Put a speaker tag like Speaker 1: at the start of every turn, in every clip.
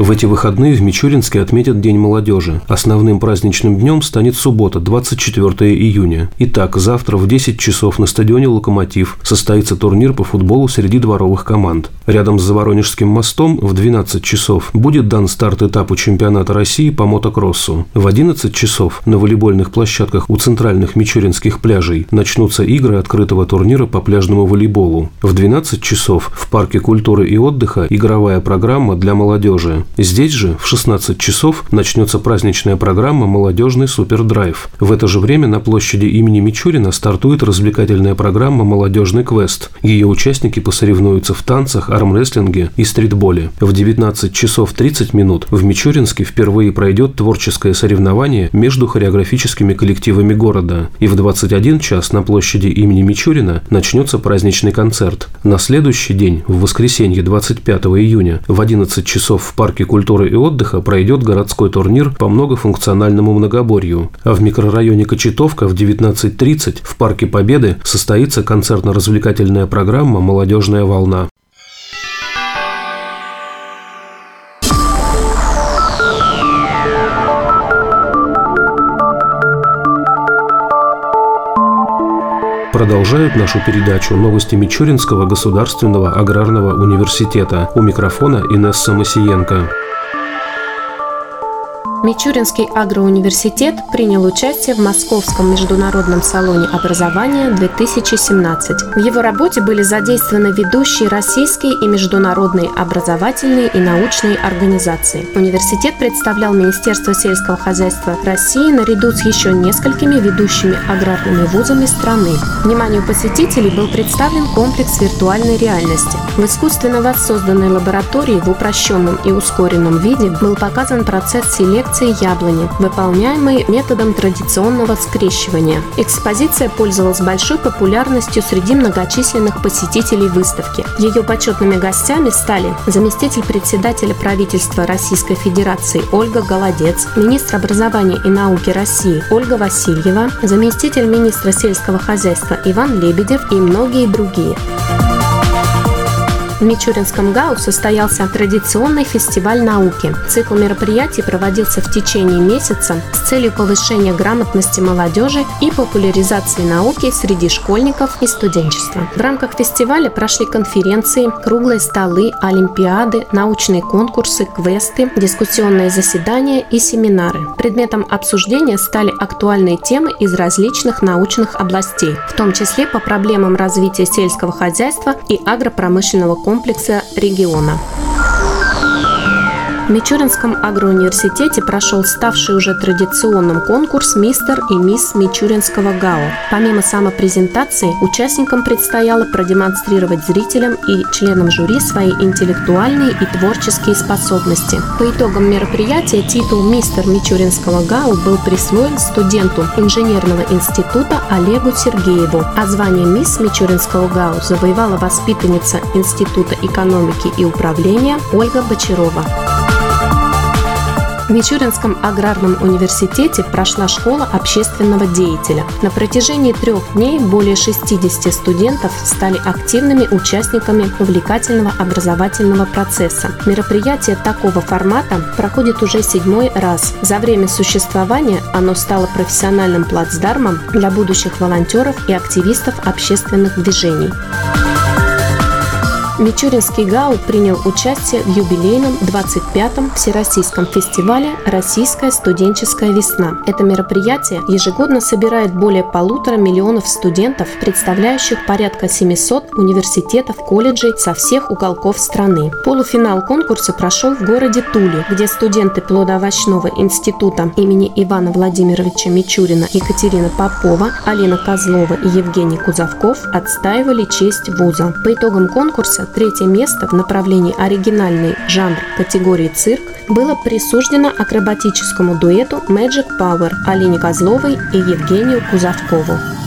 Speaker 1: В эти выходные в Мичуринске отметят День молодежи. Основным праздничным днем станет суббота, 24 июня. Итак, завтра в 10 часов на стадионе «Локомотив» состоится турнир по футболу среди дворовых команд. Рядом с Заворонежским мостом в 12 часов будет дан старт этапу чемпионата России по мотокроссу. В 11 часов на волейбольных площадках у центральных мичуринских пляжей начнутся игры открытого турнира по пляжному волейболу. В 12 часов в парке культуры и отдыха игровая программа для молодежи. Здесь же в 16 часов начнется праздничная программа «Молодежный супердрайв». В это же время на площади имени Мичурина стартует развлекательная программа «Молодежный квест». Ее участники посоревнуются в танцах, армрестлинге и стритболе. В 19 часов 30 минут в Мичуринске впервые пройдет творческое соревнование между хореографическими коллективами города. И в 21 час на площади имени Мичурина начнется праздничный концерт. На следующий день, в воскресенье 25 июня, в 11 часов в парке парке культуры и отдыха пройдет городской турнир по многофункциональному многоборью, а в микрорайоне Кочетовка в 19.30 в Парке Победы состоится концертно-развлекательная программа «Молодежная волна». Продолжают нашу передачу новости Мичуринского государственного аграрного университета. У микрофона Инесса Масиенко.
Speaker 2: Мичуринский агроуниверситет принял участие в Московском международном салоне образования 2017. В его работе были задействованы ведущие российские и международные образовательные и научные организации. Университет представлял Министерство сельского хозяйства России наряду с еще несколькими ведущими аграрными вузами страны. Вниманию посетителей был представлен комплекс виртуальной реальности. В искусственно воссозданной лаборатории в упрощенном и ускоренном виде был показан процесс селекции селекции яблони, выполняемой методом традиционного скрещивания. Экспозиция пользовалась большой популярностью среди многочисленных посетителей выставки. Ее почетными гостями стали заместитель председателя правительства Российской Федерации Ольга Голодец, министр образования и науки России Ольга Васильева, заместитель министра сельского хозяйства Иван Лебедев и многие другие. В Мичуринском ГАУ состоялся традиционный фестиваль науки. Цикл мероприятий проводился в течение месяца с целью повышения грамотности молодежи и популяризации науки среди школьников и студенчества. В рамках фестиваля прошли конференции, круглые столы, олимпиады, научные конкурсы, квесты, дискуссионные заседания и семинары. Предметом обсуждения стали актуальные темы из различных научных областей, в том числе по проблемам развития сельского хозяйства и агропромышленного комплекса комплекса региона. В Мичуринском агроуниверситете прошел ставший уже традиционным конкурс «Мистер и мисс Мичуринского ГАО». Помимо самопрезентации, участникам предстояло продемонстрировать зрителям и членам жюри свои интеллектуальные и творческие способности. По итогам мероприятия титул «Мистер Мичуринского ГАУ» был присвоен студенту инженерного института Олегу Сергееву, а звание «Мисс Мичуринского ГАУ» завоевала воспитанница Института экономики и управления Ольга Бочарова. В Мичуринском аграрном университете прошла школа общественного деятеля. На протяжении трех дней более 60 студентов стали активными участниками увлекательного образовательного процесса. Мероприятие такого формата проходит уже седьмой раз. За время существования оно стало профессиональным плацдармом для будущих волонтеров и активистов общественных движений. Мичуринский ГАУ принял участие в юбилейном 25-м Всероссийском фестивале «Российская студенческая весна». Это мероприятие ежегодно собирает более полутора миллионов студентов, представляющих порядка 700 университетов, колледжей со всех уголков страны. Полуфинал конкурса прошел в городе Туле, где студенты плодоовощного института имени Ивана Владимировича Мичурина Екатерина Попова, Алина Козлова и Евгений Кузовков отстаивали честь вуза. По итогам конкурса третье место в направлении оригинальный жанр категории цирк было присуждено акробатическому дуэту Magic Power Алине Козловой и Евгению Кузовкову.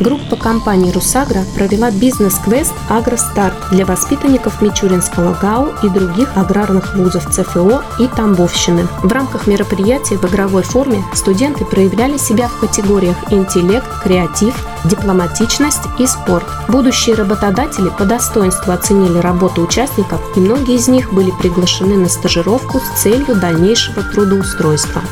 Speaker 2: Группа компании «Русагра» провела бизнес-квест «Агростарт» для воспитанников Мичуринского ГАУ и других аграрных вузов ЦФО и Тамбовщины. В рамках мероприятия в игровой форме студенты проявляли себя в категориях интеллект, креатив, дипломатичность и спорт. Будущие работодатели по достоинству оценили работу участников, и многие из них были приглашены на стажировку с целью дальнейшего трудоустройства.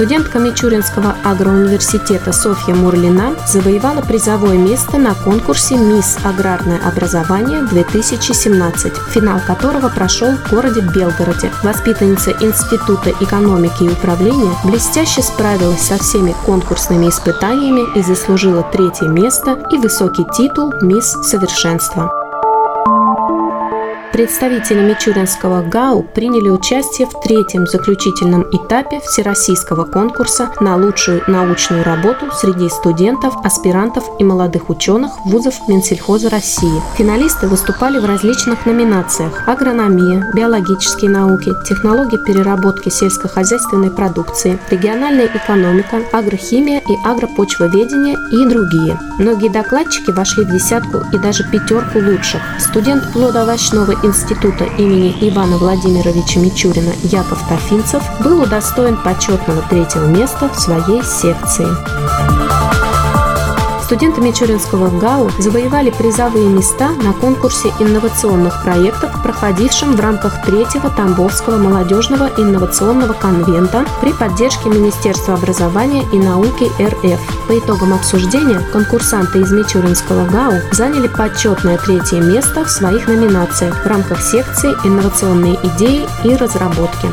Speaker 2: Студентка Мичуринского агроуниверситета Софья Мурлина завоевала призовое место на конкурсе «Мисс Аграрное образование-2017», финал которого прошел в городе Белгороде. Воспитанница Института экономики и управления блестяще справилась со всеми конкурсными испытаниями и заслужила третье место и высокий титул «Мисс Совершенства». Представители Мичуринского ГАУ приняли участие в третьем заключительном этапе всероссийского конкурса на лучшую научную работу среди студентов, аспирантов и молодых ученых вузов Минсельхоза России. Финалисты выступали в различных номинациях – агрономия, биологические науки, технологии переработки сельскохозяйственной продукции, региональная экономика, агрохимия и агропочвоведение и другие. Многие докладчики вошли в десятку и даже пятерку лучших. Студент плодоовощного института имени Ивана Владимировича Мичурина Яков Тафинцев был удостоен почетного третьего места в своей секции. Студенты Мичуринского ГАУ завоевали призовые места на конкурсе инновационных проектов, проходившем в рамках третьего Тамбовского молодежного инновационного конвента при поддержке Министерства образования и науки РФ. По итогам обсуждения конкурсанты из Мичуринского ГАУ заняли почетное третье место в своих номинациях в рамках секции «Инновационные идеи и разработки».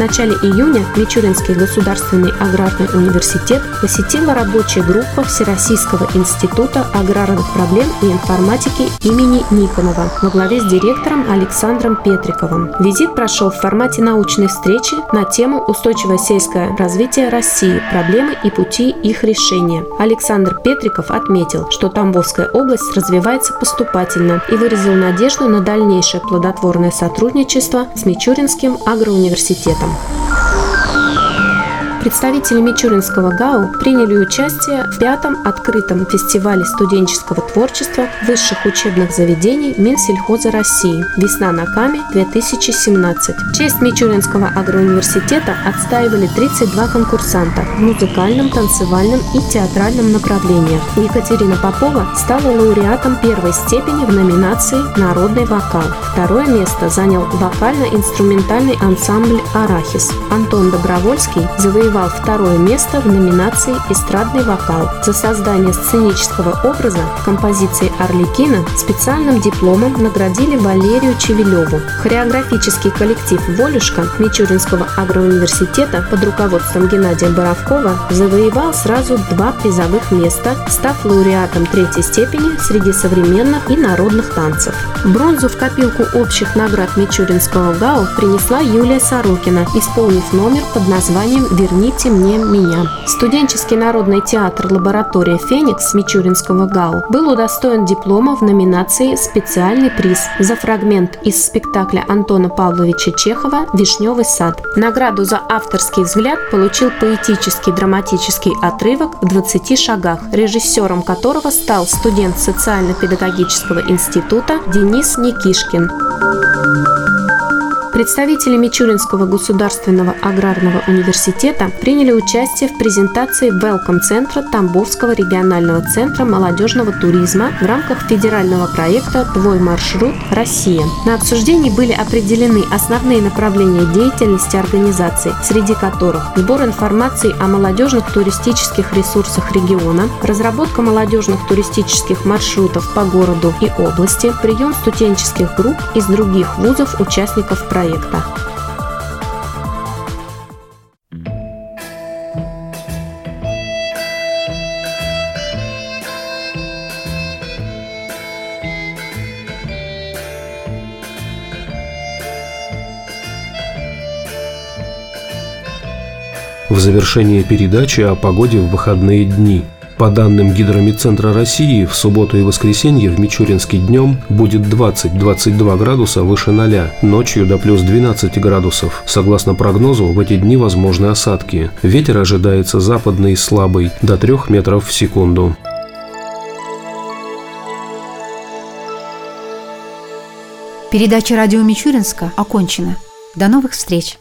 Speaker 2: Начале июня Мичуринский государственный аграрный университет посетила рабочая группа Всероссийского института аграрных проблем и информатики имени Никонова во главе с директором Александром Петриковым. Визит прошел в формате научной встречи на тему «Устойчивое сельское развитие России. Проблемы и пути их решения». Александр Петриков отметил, что Тамбовская область развивается поступательно и выразил надежду на дальнейшее плодотворное сотрудничество с Мичуринским агроуниверситетом. Представители Мичуринского ГАУ приняли участие в пятом открытом фестивале студенческого творчества высших учебных заведений Минсельхоза России «Весна на Каме-2017». Честь Мичуринского агроуниверситета отстаивали 32 конкурсанта в музыкальном, танцевальном и театральном направлениях. Екатерина Попова стала лауреатом первой степени в номинации «Народный вокал». Второе место занял вокально-инструментальный ансамбль «Арахис». Антон Добровольский завоевал второе место в номинации «Эстрадный вокал» за создание сценического образа композиции «Орликина» специальным дипломом наградили Валерию Чевелеву. Хореографический коллектив «Волюшка» Мичуринского агроуниверситета под руководством Геннадия Боровкова завоевал сразу два призовых места, став лауреатом третьей степени среди современных и народных танцев. Бронзу в копилку общих наград Мичуринского ГАУ принесла Юлия Сорокина, исполнив номер под названием «Верни «Верните мне меня». Студенческий народный театр «Лаборатория Феникс» Мичуринского ГАУ был удостоен диплома в номинации «Специальный приз» за фрагмент из спектакля Антона Павловича Чехова «Вишневый сад». Награду за авторский взгляд получил поэтический драматический отрывок в 20 шагах, режиссером которого стал студент социально-педагогического института Денис Никишкин. Представители Мичуринского государственного аграрного университета приняли участие в презентации Welcome-центра Тамбовского регионального центра молодежного туризма в рамках федерального проекта «Твой маршрут. Россия». На обсуждении были определены основные направления деятельности организации, среди которых сбор информации о молодежных туристических ресурсах региона, разработка молодежных туристических маршрутов по городу и области, прием студенческих групп из других вузов участников проекта проекта.
Speaker 1: В завершение передачи о погоде в выходные дни – По данным Гидромедцентра России, в субботу и воскресенье в Мичуринске днем будет 20-22 градуса выше 0, ночью до плюс 12 градусов. Согласно прогнозу, в эти дни возможны осадки. Ветер ожидается западный слабый, до 3 метров в секунду.
Speaker 3: Передача радио Мичуринска окончена. До новых встреч!